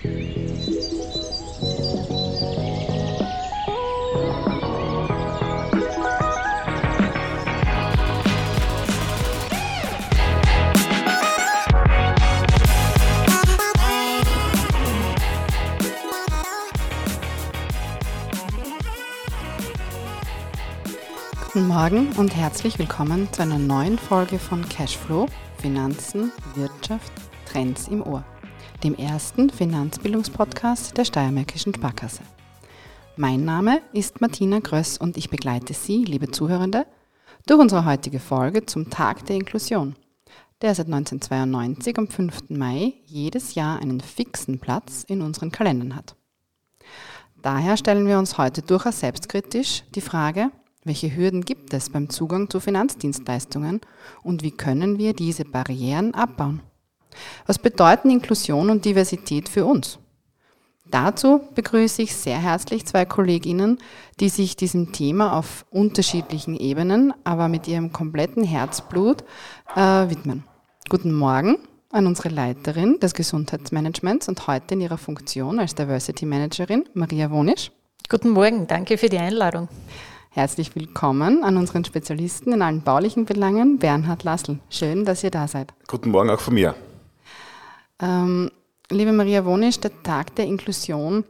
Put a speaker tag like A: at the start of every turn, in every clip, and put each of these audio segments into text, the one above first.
A: Guten Morgen und herzlich willkommen zu einer neuen Folge von Cashflow, Finanzen, Wirtschaft, Trends im Ohr, dem ersten Finanzbildungspodcast der Steiermärkischen Sparkasse. Mein Name ist Martina Gröss und ich begleite Sie, liebe Zuhörende, durch unsere heutige Folge zum Tag der Inklusion, der seit 1992 am 5. Mai jedes Jahr einen fixen Platz in unseren Kalendern hat. Daher stellen wir uns heute durchaus selbstkritisch die Frage, welche Hürden gibt es beim Zugang zu Finanzdienstleistungen und wie können wir diese Barrieren abbauen? Was bedeuten Inklusion und Diversität für uns? Dazu begrüße ich sehr herzlich zwei Kolleginnen, die sich diesem Thema auf unterschiedlichen Ebenen, aber mit ihrem kompletten Herzblut äh, widmen. Guten Morgen an unsere Leiterin des Gesundheitsmanagements und heute in ihrer Funktion als Diversity Managerin, Maria Wonisch.
B: Guten Morgen, danke für die Einladung.
A: Herzlich willkommen an unseren Spezialisten in allen baulichen Belangen, Bernhard Lassl. Schön, dass ihr da seid.
C: Guten Morgen auch von mir.
A: Ähm, liebe Maria Wonisch, der Tag der Inklusion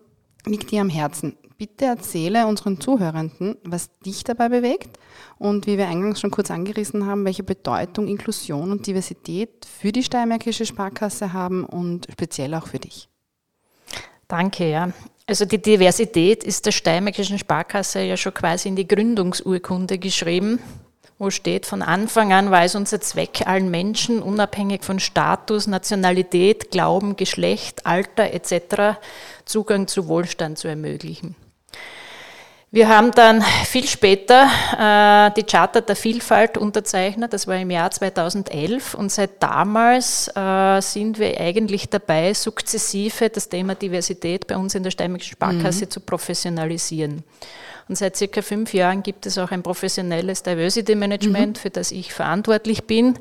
A: liegt dir am Herzen. Bitte erzähle unseren Zuhörenden, was dich dabei bewegt und wie wir eingangs schon kurz angerissen haben, welche Bedeutung Inklusion und Diversität für die Steiermärkische Sparkasse haben und speziell auch für dich.
B: Danke, ja. Also die Diversität ist der Steiermärkischen Sparkasse ja schon quasi in die Gründungsurkunde geschrieben, wo steht, von Anfang an war es unser Zweck, allen Menschen, unabhängig von Status, Nationalität, Glauben, Geschlecht, Alter etc., Zugang zu Wohlstand zu ermöglichen. Wir haben dann viel später äh, die Charta der Vielfalt unterzeichnet, das war im Jahr 2011 und seit damals äh, sind wir eigentlich dabei, sukzessive das Thema Diversität bei uns in der Steiermärkischen Sparkasse mhm. zu professionalisieren. Und seit circa fünf Jahren gibt es auch ein professionelles Diversity Management, mhm. für das ich verantwortlich bin.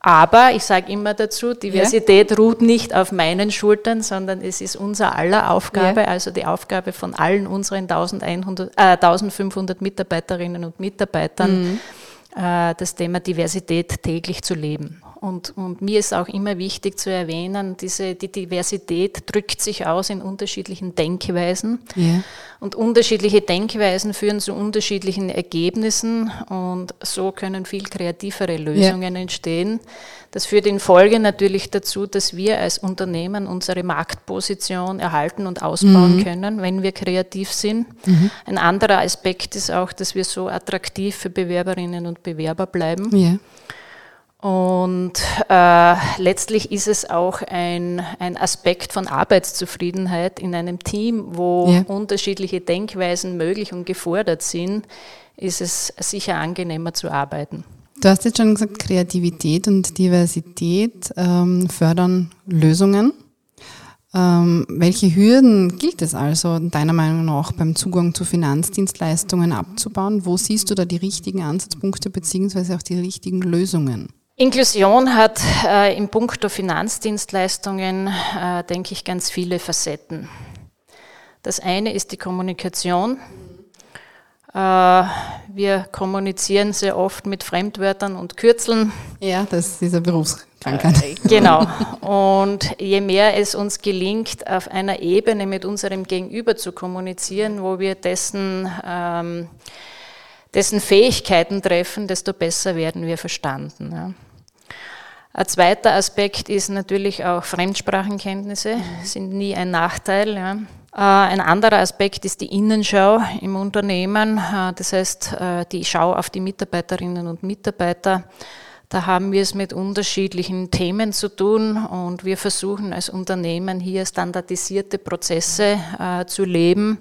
B: Aber ich sage immer dazu, Diversität ja. ruht nicht auf meinen Schultern, sondern es ist unser aller Aufgabe, ja. also die Aufgabe von allen unseren 1100, äh, 1500 Mitarbeiterinnen und Mitarbeitern, mhm. äh, das Thema Diversität täglich zu leben. Und, und, mir ist auch immer wichtig zu erwähnen, diese, die Diversität drückt sich aus in unterschiedlichen Denkweisen. Yeah. Und unterschiedliche Denkweisen führen zu unterschiedlichen Ergebnissen und so können viel kreativere Lösungen yeah. entstehen. Das führt in Folge natürlich dazu, dass wir als Unternehmen unsere Marktposition erhalten und ausbauen mhm. können, wenn wir kreativ sind. Mhm. Ein anderer Aspekt ist auch, dass wir so attraktiv für Bewerberinnen und Bewerber bleiben. Yeah. Und äh, letztlich ist es auch ein, ein Aspekt von Arbeitszufriedenheit in einem Team, wo ja. unterschiedliche Denkweisen möglich und gefordert sind, ist es sicher angenehmer zu arbeiten.
A: Du hast jetzt schon gesagt, Kreativität und Diversität ähm, fördern Lösungen. Ähm, welche Hürden gilt es also deiner Meinung nach beim Zugang zu Finanzdienstleistungen abzubauen? Wo siehst du da die richtigen Ansatzpunkte beziehungsweise auch die richtigen Lösungen?
B: Inklusion hat äh, im Punkt der Finanzdienstleistungen, äh, denke ich, ganz viele Facetten. Das eine ist die Kommunikation. Äh, wir kommunizieren sehr oft mit Fremdwörtern und Kürzeln.
A: Ja, das ist diese Berufskrankheit.
B: Äh, genau. Und je mehr es uns gelingt, auf einer Ebene mit unserem Gegenüber zu kommunizieren, wo wir dessen ähm, dessen Fähigkeiten treffen, desto besser werden wir verstanden. Ja. Ein zweiter Aspekt ist natürlich auch Fremdsprachenkenntnisse, sind nie ein Nachteil. Ja. Äh, ein anderer Aspekt ist die Innenschau im Unternehmen, äh, das heißt äh, die Schau auf die Mitarbeiterinnen und Mitarbeiter. Da haben wir es mit unterschiedlichen Themen zu tun und wir versuchen als Unternehmen hier standardisierte Prozesse zu leben,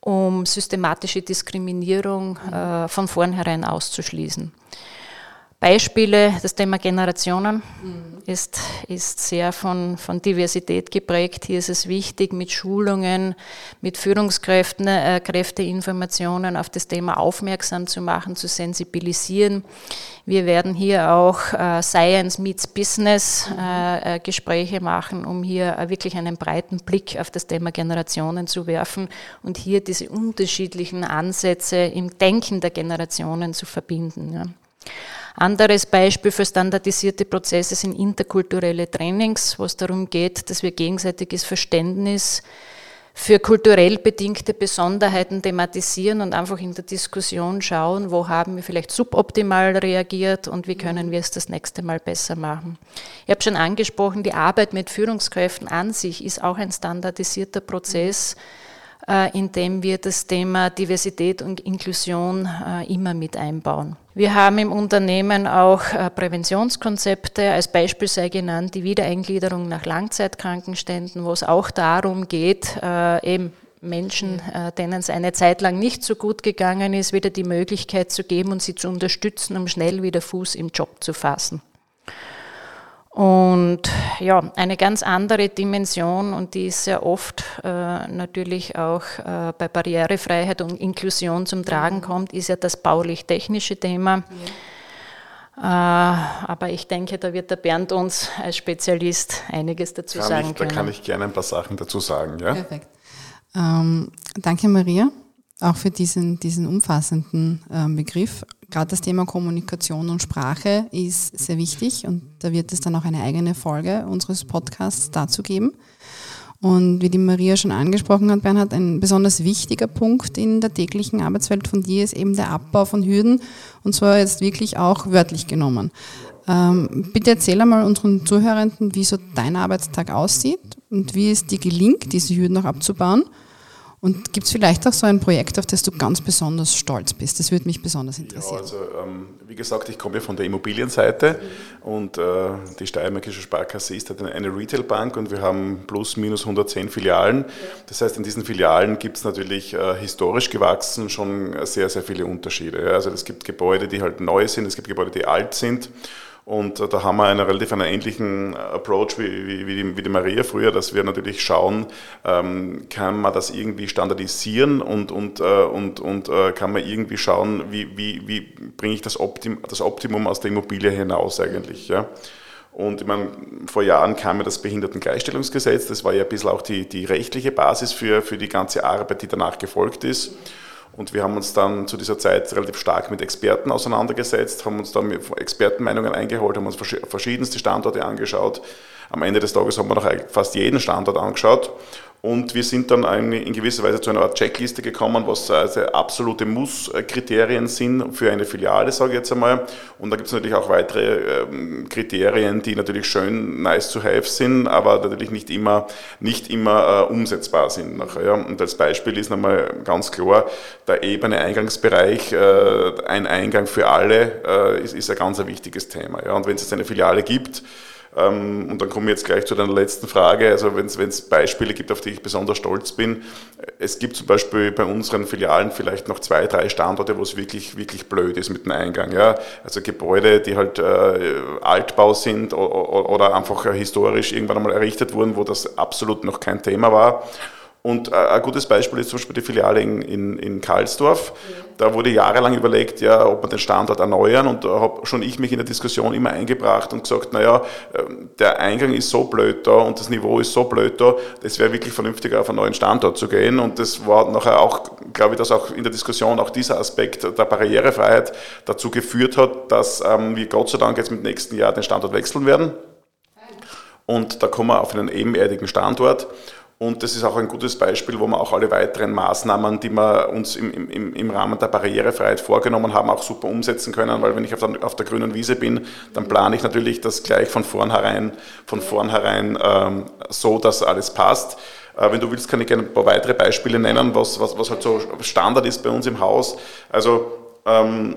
B: um systematische Diskriminierung von vornherein auszuschließen. Beispiele, das Thema Generationen mhm. ist, ist sehr von, von Diversität geprägt. Hier ist es wichtig, mit Schulungen, mit Führungskräften, äh, Kräfteinformationen auf das Thema aufmerksam zu machen, zu sensibilisieren. Wir werden hier auch äh, Science meets Business äh, äh Gespräche machen, um hier äh, wirklich einen breiten Blick auf das Thema Generationen zu werfen und hier diese unterschiedlichen Ansätze im Denken der Generationen zu verbinden. Ja. Anderes Beispiel für standardisierte Prozesse sind interkulturelle Trainings, wo es darum geht, dass wir gegenseitiges Verständnis für kulturell bedingte Besonderheiten thematisieren und einfach in der Diskussion schauen, wo haben wir vielleicht suboptimal reagiert und wie können wir es das nächste Mal besser machen. Ich habe schon angesprochen, die Arbeit mit Führungskräften an sich ist auch ein standardisierter Prozess. Mhm indem wir das Thema Diversität und Inklusion äh, immer mit einbauen. Wir haben im Unternehmen auch äh, Präventionskonzepte. Als Beispiel sei genannt die Wiedereingliederung nach Langzeitkrankenständen, wo es auch darum geht, eben Menschen, denen es eine Zeit lang nicht so gut gegangen ist, wieder die Möglichkeit zu geben und sie zu unterstützen, um schnell wieder Fuß im Job zu fassen. Und ja, eine ganz andere Dimension und die ist sehr oft äh, natürlich auch äh, bei Barrierefreiheit und Inklusion zum Tragen mhm. kommt, ist ja das baulich-technische Thema. Ja. Äh, aber ich denke, da wird der Bernd uns als Spezialist einiges dazu
C: kann
B: sagen
C: ich,
B: können.
C: Da kann ich gerne ein paar Sachen dazu sagen. Ja?
A: Perfekt. Ähm, danke, Maria, auch für diesen, diesen umfassenden äh, Begriff gerade das Thema Kommunikation und Sprache ist sehr wichtig und da wird es dann auch eine eigene Folge unseres Podcasts dazu geben. Und wie die Maria schon angesprochen hat, Bernhard, ein besonders wichtiger Punkt in der täglichen Arbeitswelt von dir ist eben der Abbau von Hürden und zwar jetzt wirklich auch wörtlich genommen. Ähm, bitte erzähl einmal unseren Zuhörenden, wie so dein Arbeitstag aussieht und wie es dir gelingt, diese Hürden noch abzubauen und gibt es vielleicht auch so ein Projekt, auf das du ganz besonders stolz bist? Das würde mich besonders interessieren.
C: Ja, also ähm, wie gesagt, ich komme ja von der Immobilienseite mhm. und äh, die Steiermärkische Sparkasse ist halt eine Retailbank und wir haben plus minus 110 Filialen. Das heißt, in diesen Filialen gibt es natürlich äh, historisch gewachsen schon sehr, sehr viele Unterschiede. Ja. Also es gibt Gebäude, die halt neu sind, es gibt Gebäude, die alt sind. Und äh, da haben wir einen relativ einen ähnlichen äh, Approach wie, wie, wie, die, wie die Maria früher, dass wir natürlich schauen, ähm, kann man das irgendwie standardisieren und, und, äh, und, und äh, kann man irgendwie schauen, wie, wie, wie bringe ich das, Optim, das Optimum aus der Immobilie hinaus eigentlich. Ja? Und ich meine, vor Jahren kam ja das Behindertengleichstellungsgesetz, das war ja ein bisschen auch die, die rechtliche Basis für, für die ganze Arbeit, die danach gefolgt ist. Und wir haben uns dann zu dieser Zeit relativ stark mit Experten auseinandergesetzt, haben uns dann Expertenmeinungen eingeholt, haben uns verschiedenste Standorte angeschaut. Am Ende des Tages haben wir noch fast jeden Standort angeschaut und wir sind dann in gewisser Weise zu einer Art Checkliste gekommen, was also absolute Muss-Kriterien sind für eine Filiale, sage ich jetzt einmal. Und da gibt es natürlich auch weitere ähm, Kriterien, die natürlich schön nice to have sind, aber natürlich nicht immer, nicht immer äh, umsetzbar sind nachher. Und als Beispiel ist nochmal ganz klar, der ebene Eingangsbereich, äh, ein Eingang für alle, äh, ist, ein ganz wichtiges Thema. Und wenn es jetzt eine Filiale gibt, und dann komme ich jetzt gleich zu deiner letzten Frage. Also wenn es Beispiele gibt, auf die ich besonders stolz bin. Es gibt zum Beispiel bei unseren Filialen vielleicht noch zwei, drei Standorte, wo es wirklich, wirklich blöd ist mit dem Eingang. Ja? Also Gebäude, die halt äh, Altbau sind oder einfach historisch irgendwann einmal errichtet wurden, wo das absolut noch kein Thema war. Und äh, ein gutes Beispiel ist zum Beispiel die Filiale in, in, in Karlsdorf. Da wurde jahrelang überlegt, ja, ob man den Standort erneuern. Und da habe schon ich mich in der Diskussion immer eingebracht und gesagt, naja, ähm, der Eingang ist so blöd da und das Niveau ist so blöd da, das wäre wirklich vernünftiger, auf einen neuen Standort zu gehen. Und das war nachher auch, glaube ich, dass auch in der Diskussion auch dieser Aspekt der Barrierefreiheit dazu geführt hat, dass ähm, wir Gott sei Dank jetzt mit nächsten Jahr den Standort wechseln werden. Und da kommen wir auf einen ebenerdigen Standort. Und das ist auch ein gutes Beispiel, wo wir auch alle weiteren Maßnahmen, die wir uns im, im, im Rahmen der Barrierefreiheit vorgenommen haben, auch super umsetzen können. Weil wenn ich auf der, auf der grünen Wiese bin, dann plane ich natürlich das gleich von vornherein, von vornherein ähm, so, dass alles passt. Äh, wenn du willst, kann ich gerne ein paar weitere Beispiele nennen, was, was, was halt so Standard ist bei uns im Haus. Also ähm,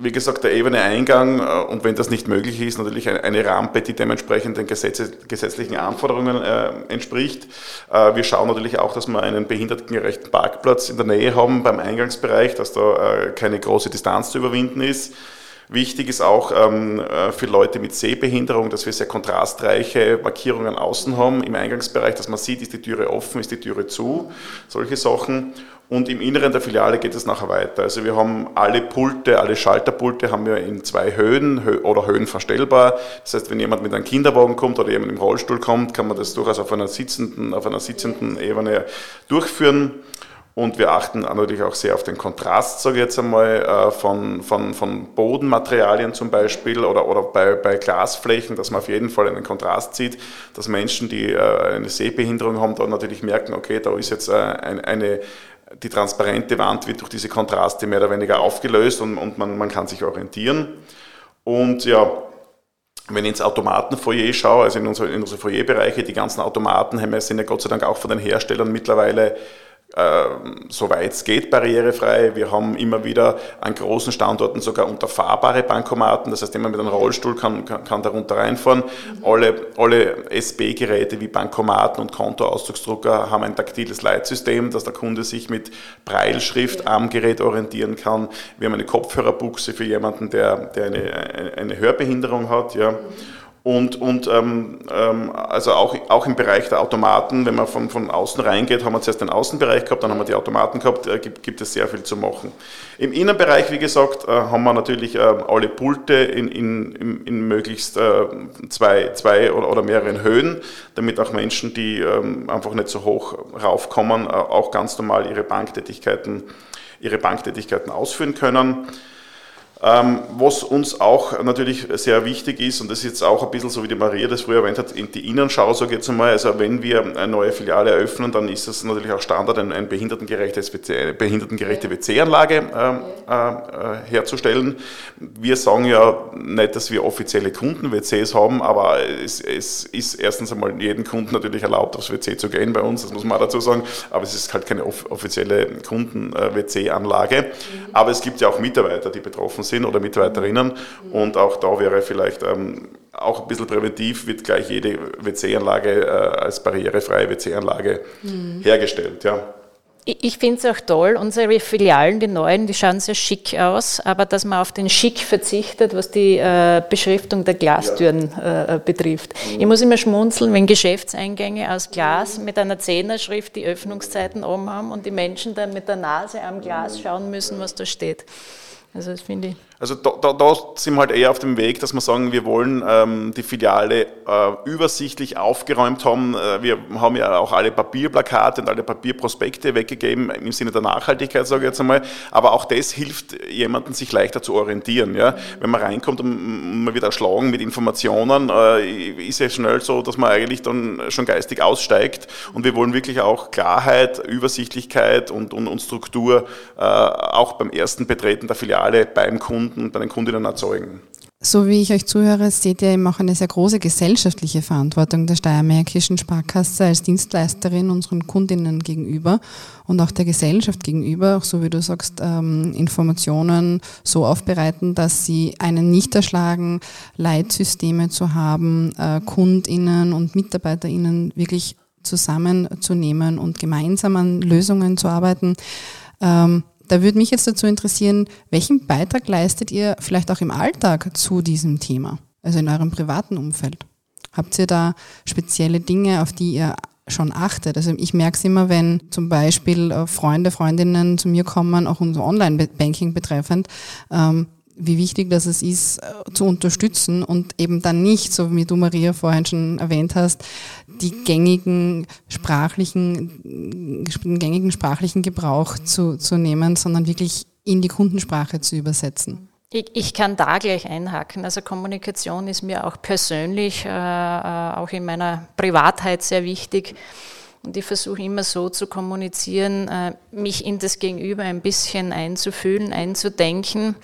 C: wie gesagt, der ebene Eingang äh, und wenn das nicht möglich ist, natürlich eine Rampe, die dementsprechend den gesetzlichen Anforderungen äh, entspricht. Äh, wir schauen natürlich auch, dass wir einen behindertengerechten Parkplatz in der Nähe haben beim Eingangsbereich, dass da keine große Distanz zu überwinden ist. Wichtig ist auch ähm, äh, für Leute mit Sehbehinderung, dass wir sehr kontrastreiche Markierungen außen haben im Eingangsbereich, dass man sieht, ist die Türe offen, ist die Türe zu, solche Sachen. Und im Inneren der Filiale geht es nachher weiter. Also wir haben alle Pulte, alle Schalterpulte haben wir in zwei Höhen oder Höhen verstellbar. Das heißt, wenn jemand mit einem Kinderwagen kommt oder jemand im Rollstuhl kommt, kann man das durchaus auf einer sitzenden, auf einer sitzenden Ebene durchführen. Und wir achten natürlich auch sehr auf den Kontrast, sage ich jetzt einmal, äh, von, von, von Bodenmaterialien zum Beispiel oder, oder bei, bei Glasflächen, dass man auf jeden Fall einen Kontrast sieht, dass Menschen, die äh, eine Sehbehinderung haben, da natürlich merken, okay, da ist jetzt äh, eine, die transparente Wand wird durch diese Kontraste mehr oder weniger aufgelöst und, und man, man kann sich orientieren. Und ja, wenn ich ins Automatenfoyer schaue, also in unsere, in unsere Foyerbereiche, die ganzen Automaten haben wir, sind ja Gott sei Dank auch von den Herstellern mittlerweile soweit es geht, barrierefrei. Wir haben immer wieder an großen Standorten sogar unterfahrbare Bankomaten. Das heißt, jemand mit einem Rollstuhl kann, kann, kann darunter reinfahren. Alle, alle SB-Geräte wie Bankomaten und Kontoauszugsdrucker haben ein taktiles Leitsystem, dass der Kunde sich mit Breilschrift am Gerät orientieren kann. Wir haben eine Kopfhörerbuchse für jemanden, der, der eine, eine Hörbehinderung hat. Ja. Und, und ähm, ähm, also auch, auch im Bereich der Automaten, wenn man von, von außen reingeht, haben wir zuerst den Außenbereich gehabt, dann haben wir die Automaten gehabt, äh, gibt, gibt es sehr viel zu machen. Im Innenbereich, wie gesagt, äh, haben wir natürlich äh, alle Pulte in, in, in, in möglichst äh, zwei, zwei oder, oder mehreren Höhen, damit auch Menschen, die ähm, einfach nicht so hoch raufkommen, äh, auch ganz normal ihre Banktätigkeiten, ihre Banktätigkeiten ausführen können. Ähm, was uns auch natürlich sehr wichtig ist, und das ist jetzt auch ein bisschen so, wie die Maria das früher erwähnt hat, die Innenschau, sage ich jetzt einmal, also wenn wir eine neue Filiale eröffnen, dann ist das natürlich auch Standard, eine behindertengerechte, behindertengerechte WC-Anlage äh, äh, herzustellen. Wir sagen ja nicht, dass wir offizielle Kunden-WCs haben, aber es, es, ist erstens einmal jedem Kunden natürlich erlaubt, aufs WC zu gehen bei uns, das muss man auch dazu sagen, aber es ist halt keine offizielle Kunden-WC-Anlage. Mhm. Aber es gibt ja auch Mitarbeiter, die betroffen sind sind oder Mitarbeiterinnen. Und auch da wäre vielleicht ähm, auch ein bisschen präventiv, wird gleich jede WC-Anlage äh, als barrierefreie WC-Anlage mhm. hergestellt. Ja.
B: Ich finde es auch toll, unsere Filialen, die neuen, die schauen sehr schick aus, aber dass man auf den Schick verzichtet, was die äh, Beschriftung der Glastüren ja. äh, betrifft. Mhm. Ich muss immer schmunzeln, wenn Geschäftseingänge aus Glas mit einer Zehnerschrift die Öffnungszeiten oben haben und die Menschen dann mit der Nase am Glas schauen müssen, was da steht. Also das finde ich.
C: Also da, da, da, sind wir halt eher auf dem Weg, dass wir sagen, wir wollen ähm, die Filiale äh, übersichtlich aufgeräumt haben. Äh, wir haben ja auch alle Papierplakate und alle Papierprospekte weggegeben im Sinne der Nachhaltigkeit, sage ich jetzt einmal. Aber auch das hilft jemandem, sich leichter zu orientieren. Ja? Wenn man reinkommt und man wird erschlagen mit Informationen, äh, ist ja schnell so, dass man eigentlich dann schon geistig aussteigt. Und wir wollen wirklich auch Klarheit, Übersichtlichkeit und, und, und Struktur äh, auch beim ersten Betreten der Filiale beim Kunden bei den Kundinnen erzeugen.
A: So wie ich euch zuhöre, seht ihr eben auch eine sehr große gesellschaftliche Verantwortung der Steiermärkischen Sparkasse als Dienstleisterin unseren Kundinnen gegenüber und auch der Gesellschaft gegenüber, auch so wie du sagst, ähm, Informationen so aufbereiten, dass sie einen nicht erschlagen, Leitsysteme zu haben, äh, Kundinnen und Mitarbeiterinnen wirklich zusammenzunehmen und gemeinsam an Lösungen zu arbeiten. Da würde mich jetzt dazu interessieren, welchen Beitrag leistet ihr vielleicht auch im Alltag zu diesem Thema, also in eurem privaten Umfeld? Habt ihr da spezielle Dinge, auf die ihr schon achtet? Also ich merke es immer, wenn zum Beispiel äh, Freunde, Freundinnen zu mir kommen, auch unser Online-Banking betreffend, ähm, wie wichtig das es ist, äh, zu unterstützen und eben dann nicht, so wie du Maria vorhin schon erwähnt hast, die gängigen sprachlichen, den gängigen sprachlichen Gebrauch zu, zu nehmen, sondern wirklich in die Kundensprache zu übersetzen.
B: Ich, ich kann da gleich einhaken. Also Kommunikation ist mir auch persönlich, äh, äh auch in meiner Privatheit sehr wichtig. Und ich versuche immer so zu kommunizieren, äh, mich in das Gegenüber ein bisschen einzufühlen, einzudenken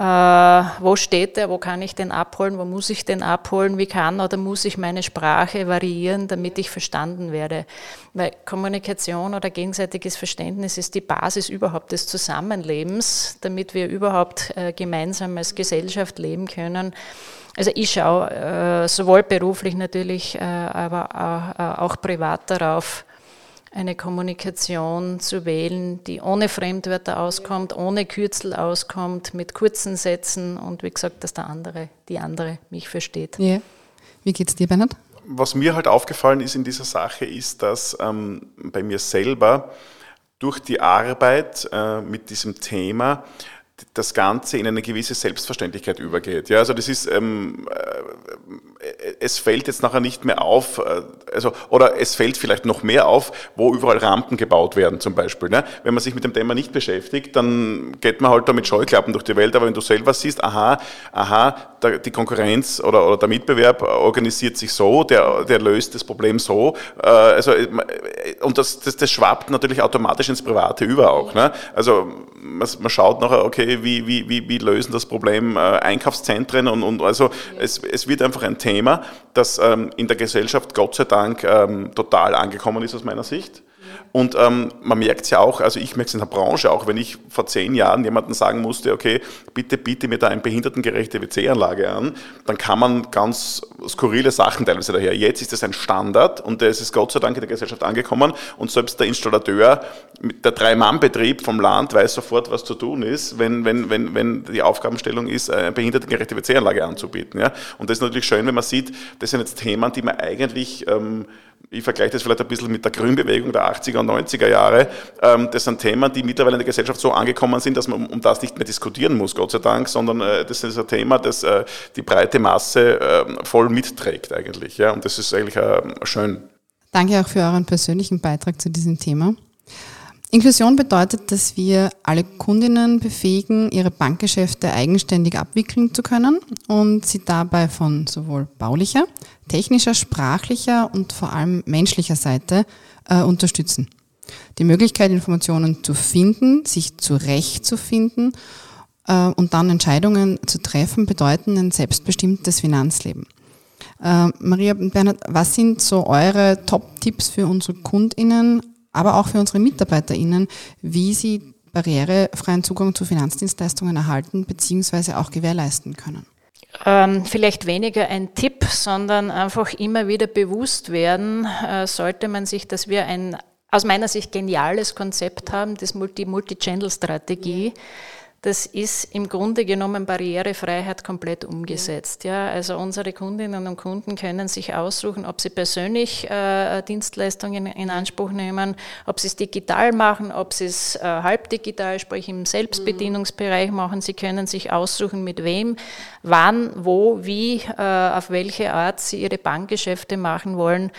B: wo steht er, wo kann ich den abholen, wo muss ich den abholen, wie kann oder muss ich meine Sprache variieren, damit ich verstanden werde. Weil Kommunikation oder gegenseitiges Verständnis ist die Basis überhaupt des Zusammenlebens, damit wir überhaupt äh, gemeinsam als Gesellschaft leben können. Also ich schaue äh, sowohl beruflich natürlich, äh, aber äh, auch privat darauf, eine Kommunikation zu wählen, die ohne Fremdwörter auskommt, ohne Kürzel auskommt, mit kurzen Sätzen und wie gesagt, dass der andere, die andere mich versteht.
A: Ja. Wie geht's dir, Bernhard?
C: Was mir halt aufgefallen ist in dieser Sache, ist, dass ähm, bei mir selber durch die Arbeit äh, mit diesem Thema das Ganze in eine gewisse Selbstverständlichkeit übergeht. Ja, also das ist, ähm, äh, es fällt jetzt nachher nicht mehr auf, äh, also oder es fällt vielleicht noch mehr auf, wo überall Rampen gebaut werden zum Beispiel. Ne? Wenn man sich mit dem Thema nicht beschäftigt, dann geht man halt da mit Scheuklappen durch die Welt, aber wenn du selber siehst, aha, aha, der, die Konkurrenz oder, oder der Mitbewerb organisiert sich so, der, der löst das Problem so, äh, also äh, und das, das, das schwappt natürlich automatisch ins Private über auch. Ne? Also man, man schaut nachher, okay, wie, wie, wie, wie lösen das Problem äh, Einkaufszentren und, und also es, es wird einfach ein Thema, das ähm, in der Gesellschaft Gott sei Dank ähm, total angekommen ist aus meiner Sicht. Und ähm, man merkt es ja auch, also ich merke es in der Branche auch, wenn ich vor zehn Jahren jemandem sagen musste, okay, bitte biete mir da eine behindertengerechte WC-Anlage an, dann kann man ganz skurrile Sachen teilweise daher. Jetzt ist es ein Standard und es ist Gott sei Dank in der Gesellschaft angekommen und selbst der Installateur, der Drei-Mann-Betrieb vom Land weiß sofort, was zu tun ist, wenn, wenn, wenn, wenn die Aufgabenstellung ist, eine behindertengerechte WC-Anlage anzubieten. Ja? Und das ist natürlich schön, wenn man sieht, das sind jetzt Themen, die man eigentlich ähm, ich vergleiche das vielleicht ein bisschen mit der Grünbewegung der 80er und 90er Jahre. Ähm, das sind Themen, die mittlerweile in der Gesellschaft so angekommen sind, dass man um das nicht mehr diskutieren muss, Gott sei Dank, sondern äh, das ist ein Thema, das äh, die breite Masse ähm, voll mitträgt eigentlich. Und das ist eigentlich äh, schön.
A: Danke auch für euren persönlichen Beitrag zu diesem Thema. Inklusion bedeutet, dass wir alle Kundinnen befähigen, ihre Bankgeschäfte eigenständig abwickeln zu können und sie dabei von sowohl baulicher, technischer, sprachlicher und vor allem menschlicher Seite äh, unterstützen. Die Möglichkeit, Informationen zu finden, sich zurechtzufinden äh, und dann Entscheidungen zu treffen, bedeuten ein selbstbestimmtes Finanzleben. Äh, Maria Bernhard, was sind so eure Top-Tipps für unsere KundInnen aber auch für unsere MitarbeiterInnen, wie sie barrierefreien Zugang zu Finanzdienstleistungen erhalten bzw. auch gewährleisten können.
B: Ähm, vielleicht weniger ein Tipp, sondern einfach immer wieder bewusst werden, äh, sollte man sich, dass wir ein aus meiner Sicht geniales Konzept haben, das Multi-Channel-Strategie. Ja das ist im Grunde genommen Barrierefreiheit komplett umgesetzt. Ja, also unsere Kundinnen und Kunden können sich aussuchen, ob sie persönlich äh, Dienstleistungen in Anspruch nehmen, ob sie es digital machen, ob sie es äh, halbdigital, sprich im Selbstbedienungsbereich machen. Sie können sich aussuchen, mit wem, wann, wo, wie, äh, auf welche Art sie ihre Bankgeschäfte machen wollen.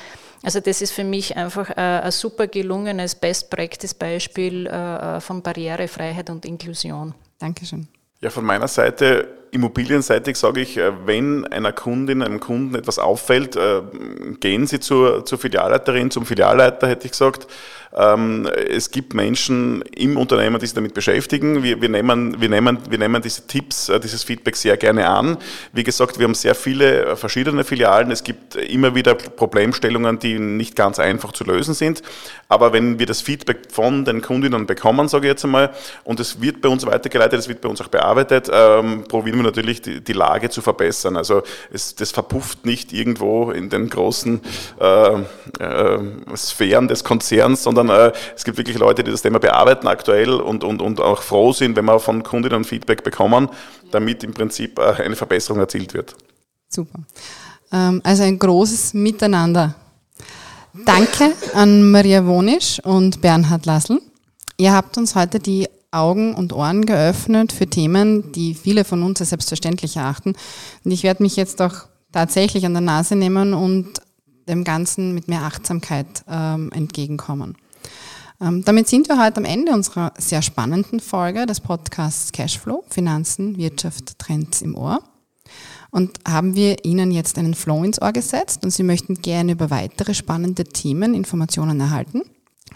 B: Also das ist für mich einfach äh, ein super gelungenes Best-Practice-Beispiel äh, äh, von Barrierefreiheit und Inklusion.
A: Dankeschön.
C: Ja, von meiner Seite, immobilienseitig sage ich, wenn einer Kundin, einem Kunden etwas auffällt, gehen Sie zur, zur Filialleiterin, zum Filialleiter, hätte ich gesagt. Ähm, es gibt Menschen im Unternehmen, die sich damit beschäftigen. Wir, wir, nehmen, wir, nehmen, wir nehmen diese Tipps, äh, dieses Feedback sehr gerne an. Wie gesagt, wir haben sehr viele verschiedene Filialen. Es gibt immer wieder Problemstellungen, die nicht ganz einfach zu lösen sind. Aber wenn wir das Feedback von den Kundinnen bekommen, sage ich jetzt einmal, und es wird bei uns weitergeleitet, es wird bei uns auch bearbeitet, ähm, probieren wir natürlich die, die, Lage zu verbessern. Also es, das verpufft nicht irgendwo in den großen äh, äh, Sphären des Konzerns, sondern äh, es gibt wirklich Leute, die das Thema bearbeiten aktuell und, und, und auch froh sind, wenn wir von Kundinnen Feedback bekommen, damit im Prinzip äh, eine Verbesserung erzielt wird.
A: Super. Ähm, also ein großes Miteinander. Danke an Maria Wonisch und Bernhard Lassl. Ihr habt uns heute die Augen und Ohren geöffnet für Themen, die viele von uns als selbstverständlich erachten. Und ich werde mich jetzt auch tatsächlich an der Nase nehmen und dem Ganzen mit mehr Achtsamkeit ähm, entgegenkommen. Ähm, damit sind wir heute am Ende unserer sehr spannenden Folge des Podcasts Cashflow, Finanzen, Wirtschaft, Trends im Ohr. Und haben wir Ihnen jetzt einen Flow ins Ohr gesetzt und Sie möchten gerne über weitere spannende Themen Informationen erhalten?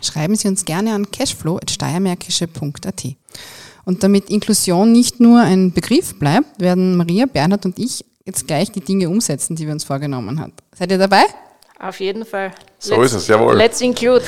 A: Schreiben Sie uns gerne an cashflow.steiermärkische.at. Und damit Inklusion nicht nur ein Begriff bleibt, werden Maria, Bernhard und ich jetzt gleich die Dinge umsetzen, die wir uns vorgenommen haben. Seid ihr dabei?
B: Auf jeden Fall.
C: So let's, ist es, jawohl.
B: Let's include.